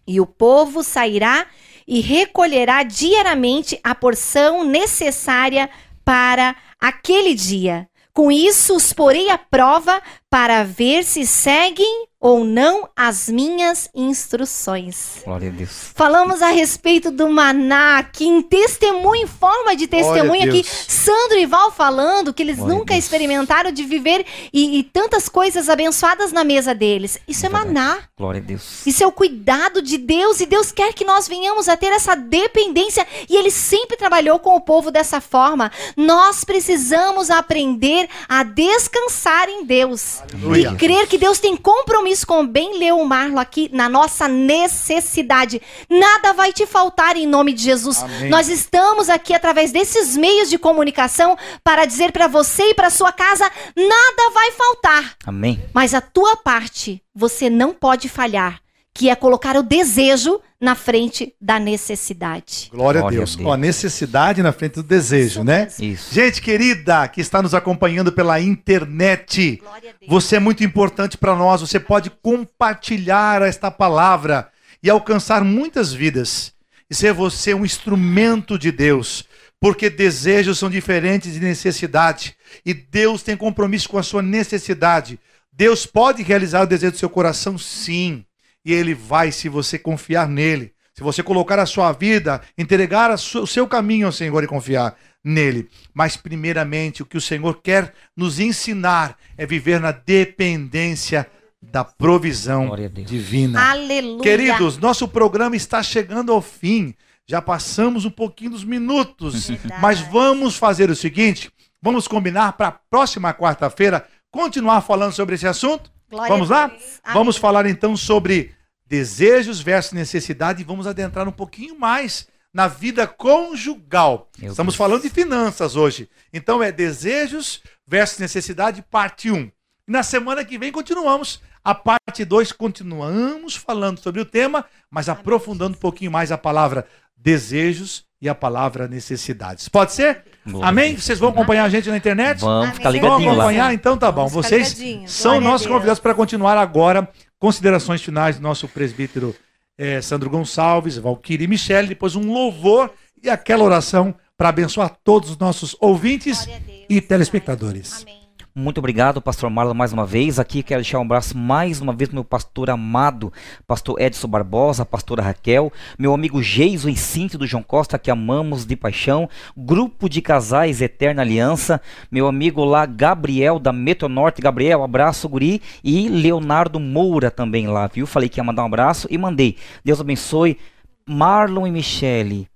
e o povo sairá e recolherá diariamente a porção necessária para aquele dia. Com isso, os porei à prova para ver se seguem ou não as minhas instruções. Glória a Deus. Falamos a respeito do maná, que em testemunho, em forma de testemunho aqui. Sandro e Val falando que eles Glória nunca experimentaram de viver e, e tantas coisas abençoadas na mesa deles. Isso é Verdade. maná. Glória a Deus. Isso é o cuidado de Deus e Deus quer que nós venhamos a ter essa dependência e Ele sempre trabalhou com o povo dessa forma. Nós precisamos aprender a descansar em Deus Aleluia. e crer que Deus tem compromisso com bem leu o Marlo aqui na nossa necessidade. Nada vai te faltar em nome de Jesus. Amém. Nós estamos aqui através desses meios de comunicação para dizer para você e para sua casa nada vai faltar. Amém. Mas a tua parte você não pode falhar, que é colocar o desejo na frente da necessidade. Glória, a Glória a Deus. Deus. Ó, necessidade na frente do desejo, né? Isso. Gente querida, que está nos acompanhando pela internet, a Deus. você é muito importante para nós. Você pode compartilhar esta palavra e alcançar muitas vidas. E ser você um instrumento de Deus. Porque desejos são diferentes de necessidade. E Deus tem compromisso com a sua necessidade. Deus pode realizar o desejo do seu coração, sim. E Ele vai se você confiar nele. Se você colocar a sua vida, entregar o seu caminho ao Senhor e confiar. nele. Mas, primeiramente, o que o Senhor quer nos ensinar é viver na dependência da provisão divina. Aleluia. Queridos, nosso programa está chegando ao fim. Já passamos um pouquinho dos minutos, Verdade. mas vamos fazer o seguinte: vamos combinar para a próxima quarta-feira continuar falando sobre esse assunto? Glória Vamos lá? Vamos falar então sobre desejos versus necessidade e vamos adentrar um pouquinho mais na vida conjugal. Meu Estamos Deus. falando de finanças hoje. Então é desejos versus necessidade, parte 1. E na semana que vem continuamos a parte 2, continuamos falando sobre o tema, mas aprofundando um pouquinho mais a palavra desejos e a palavra necessidades. Pode ser? Glória a Amém? Vocês vão acompanhar a gente na internet? Vamos ficar Vamos Vamos ligadinho lá. acompanhar? Então tá bom. Vamos Vocês são nossos convidados para continuar agora. Considerações finais do nosso presbítero eh, Sandro Gonçalves, Valquíria e Michele, depois um louvor e aquela oração para abençoar todos os nossos ouvintes e telespectadores. Amém. Muito obrigado, pastor Marlon, mais uma vez. Aqui quero deixar um abraço mais uma vez pro meu pastor amado, pastor Edson Barbosa, pastora Raquel, meu amigo Geiso e Cinto do João Costa, que amamos de paixão, grupo de casais Eterna Aliança, meu amigo lá Gabriel da Metronorte, Gabriel, abraço, guri, e Leonardo Moura também lá, viu? Falei que ia mandar um abraço e mandei. Deus abençoe Marlon e Michele.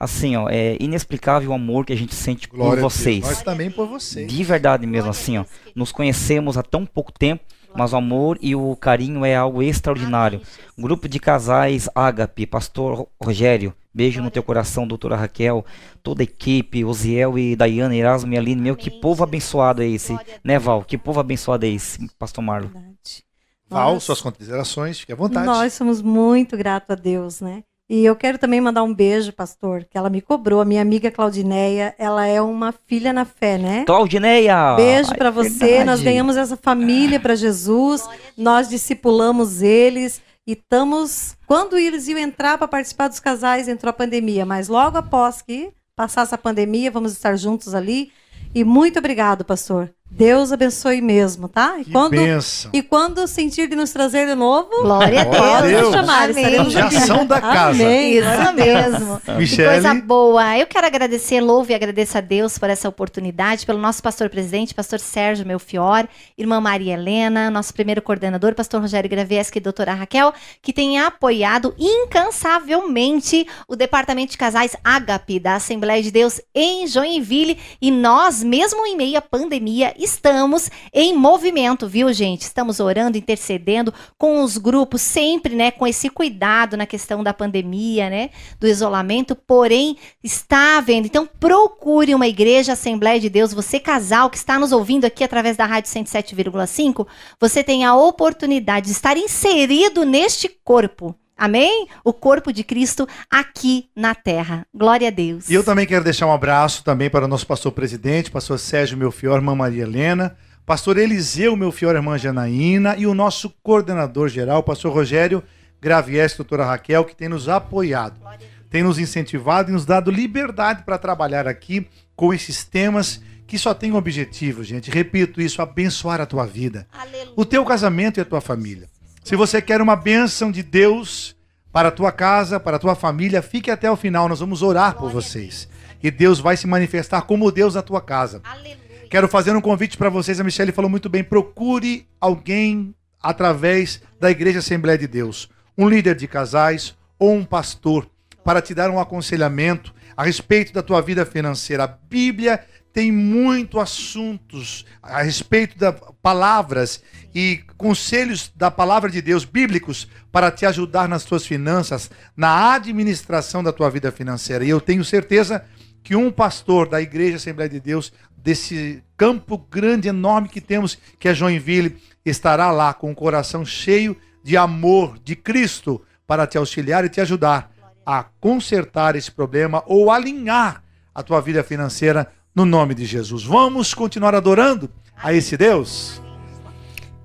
Assim, ó, é inexplicável o amor que a gente sente por vocês. Nós também por vocês. De verdade mesmo, assim, ó. Nos conhecemos há tão pouco tempo, mas o amor e o carinho é algo extraordinário. Grupo de casais Ágape, Pastor Rogério, beijo no teu coração, doutora Raquel, toda a equipe, Osiel e Daiane, Erasmo e Aline, meu, que povo abençoado é esse, né, Val? Que povo abençoado é esse, Pastor Marlon? Verdade. Val, Nós- suas considerações, fique à vontade. Nós somos muito gratos a Deus, né? E eu quero também mandar um beijo, pastor, que ela me cobrou. A minha amiga Claudineia, ela é uma filha na fé, né? Claudineia! Beijo para você. verdade. Nós ganhamos essa família para Jesus. Nós discipulamos eles e estamos. Quando eles iam entrar para participar dos casais, entrou a pandemia. Mas logo após que passasse a pandemia, vamos estar juntos ali. E muito obrigado, pastor. Deus abençoe mesmo, tá? E Que quando, bênção. e quando sentir de nos trazer de novo, Glória a Glória a Deus. Deus. nos chamar, Amém. estaremos aqui. da casa. Amém. Isso mesmo. Que Michele. coisa boa. Eu quero agradecer, louvo e agradeço a Deus por essa oportunidade, pelo nosso pastor presidente, pastor Sérgio Melfior, irmã Maria Helena, nosso primeiro coordenador, pastor Rogério Gravieski e doutora Raquel, que tem apoiado incansavelmente o Departamento de Casais Ágape da Assembleia de Deus em Joinville. E nós, mesmo em meio à pandemia, estamos em movimento, viu, gente? Estamos orando, intercedendo com os grupos, sempre, né, com esse cuidado na questão da pandemia, né, do isolamento, porém, está havendo. Então, procure uma igreja, Assembleia de Deus, você casal que está nos ouvindo aqui através da Rádio 107,5, você tem a oportunidade de estar inserido neste corpo. Amém? O corpo de Cristo aqui na terra. Glória a Deus. E eu também quero deixar um abraço também para o nosso pastor presidente, pastor Sérgio Melfior, irmã Maria Helena, pastor Eliseu Melfior, irmã Janaína e o nosso coordenador geral, pastor Rogério Gravies, doutora Raquel, que tem nos apoiado, tem nos incentivado e nos dado liberdade para trabalhar aqui com esses temas que só tem um objetivo, gente. Repito isso, abençoar a tua vida, Aleluia. o teu casamento e a tua família. Se você quer uma bênção de Deus para a tua casa, para a tua família, fique até o final, nós vamos orar por vocês. E Deus vai se manifestar como Deus na tua casa. Aleluia. Quero fazer um convite para vocês, a Michelle falou muito bem, procure alguém através da Igreja Assembleia de Deus, um líder de casais ou um pastor, para te dar um aconselhamento a respeito da tua vida financeira. A Bíblia tem muito assuntos a respeito das palavras e conselhos da palavra de Deus bíblicos para te ajudar nas tuas finanças, na administração da tua vida financeira. E eu tenho certeza que um pastor da Igreja Assembleia de Deus, desse campo grande, enorme que temos, que é Joinville, estará lá com o coração cheio de amor de Cristo para te auxiliar e te ajudar a consertar esse problema ou alinhar a tua vida financeira no nome de Jesus. Vamos continuar adorando a esse Deus?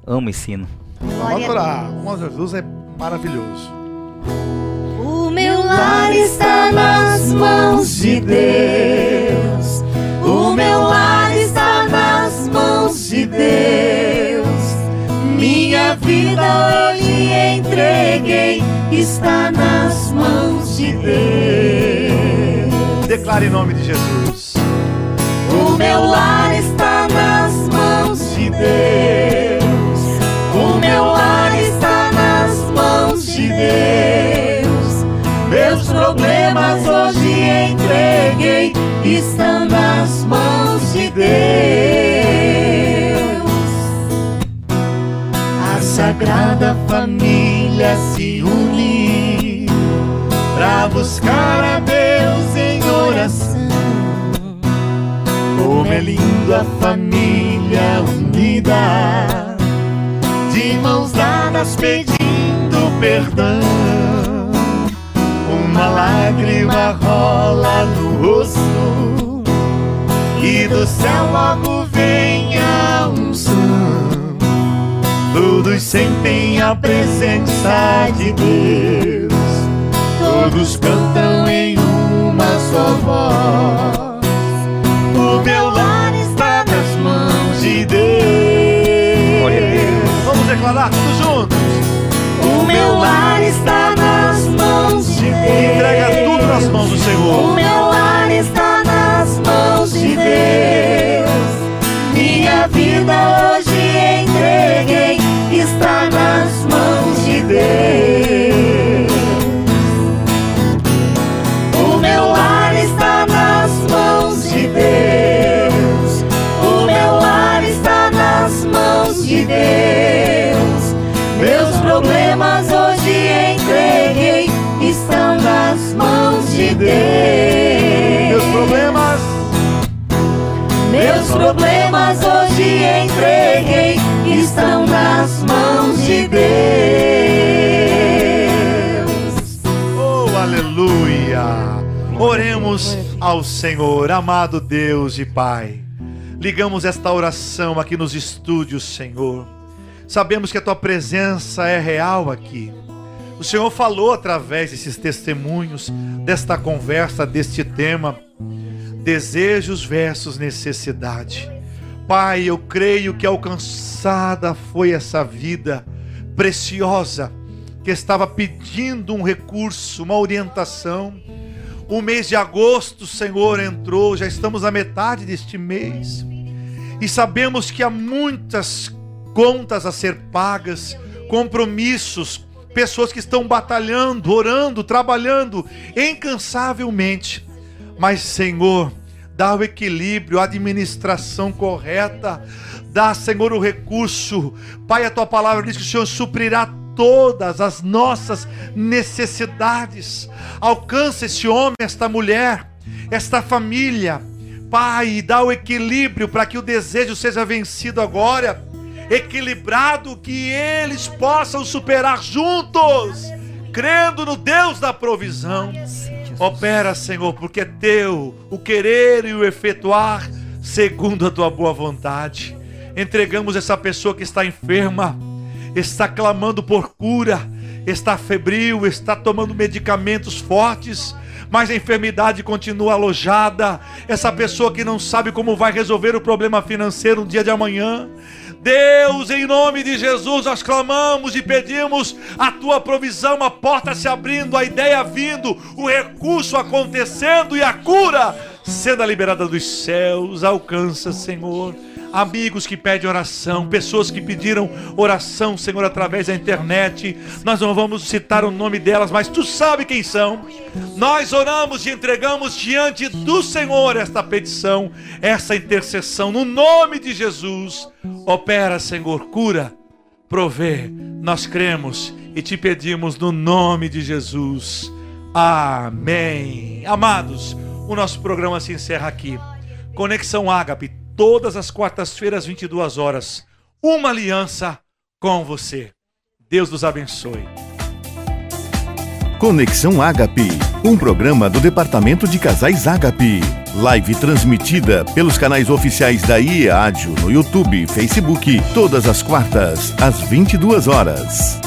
Amo esse hino. Vamos a adorar. O Jesus é maravilhoso. O meu lar está nas mãos de Deus. O meu lar está nas mãos de Deus. Minha vida lhe entreguei, está nas mãos de Deus. Declare em nome de Jesus. O meu lar está nas mãos de Deus. O meu lar está nas mãos de Deus. Meus problemas hoje entreguei, estão nas mãos de Deus. A Sagrada Família se une para buscar a é lindo a família unida, de mãos dadas pedindo perdão. Uma lágrima rola no rosto, e do céu logo vem a unção. Todos sentem a presença de Deus, todos cantam em uma só voz. Todos juntos. O meu lar está nas mãos de Deus. Entrega tudo nas mãos do O Senhor. meu lar está nas mãos de Deus. Minha vida hoje entreguei, está nas mãos de Deus. Entreguei, estão nas mãos de Deus. oh aleluia. Oremos ao Senhor, amado Deus e Pai. Ligamos esta oração aqui nos estúdios, Senhor. Sabemos que a tua presença é real aqui. O Senhor falou através desses testemunhos, desta conversa, deste tema, desejos versus necessidade. Pai, eu creio que alcançada foi essa vida preciosa que estava pedindo um recurso, uma orientação. O mês de agosto, Senhor, entrou, já estamos na metade deste mês. E sabemos que há muitas contas a ser pagas, compromissos, pessoas que estão batalhando, orando, trabalhando incansavelmente. Mas, Senhor, dá o equilíbrio, a administração correta, dá, Senhor, o recurso. Pai, a tua palavra diz que o Senhor suprirá todas as nossas necessidades. Alcança esse homem, esta mulher, esta família. Pai, dá o equilíbrio para que o desejo seja vencido agora. Equilibrado, que eles possam superar juntos, crendo no Deus da provisão. Opera, Senhor, porque é teu o querer e o efetuar segundo a tua boa vontade. Entregamos essa pessoa que está enferma, está clamando por cura, está febril, está tomando medicamentos fortes, mas a enfermidade continua alojada. Essa pessoa que não sabe como vai resolver o problema financeiro no dia de amanhã. Deus, em nome de Jesus, nós clamamos e pedimos a tua provisão, a porta se abrindo, a ideia vindo, o recurso acontecendo e a cura sendo liberada dos céus. Alcança, Senhor amigos que pedem oração, pessoas que pediram oração, Senhor, através da internet. Nós não vamos citar o nome delas, mas tu sabe quem são. Nós oramos e entregamos diante do Senhor esta petição, essa intercessão, no nome de Jesus. Opera, Senhor, cura, provê. Nós cremos e te pedimos no nome de Jesus. Amém. Amados, o nosso programa se encerra aqui. Conexão Ágape todas as quartas-feiras, 22 horas. Uma aliança com você. Deus nos abençoe. Conexão Ágape, um programa do Departamento de Casais Ágape. Live transmitida pelos canais oficiais da IEADIO no YouTube e Facebook, todas as quartas, às 22 horas.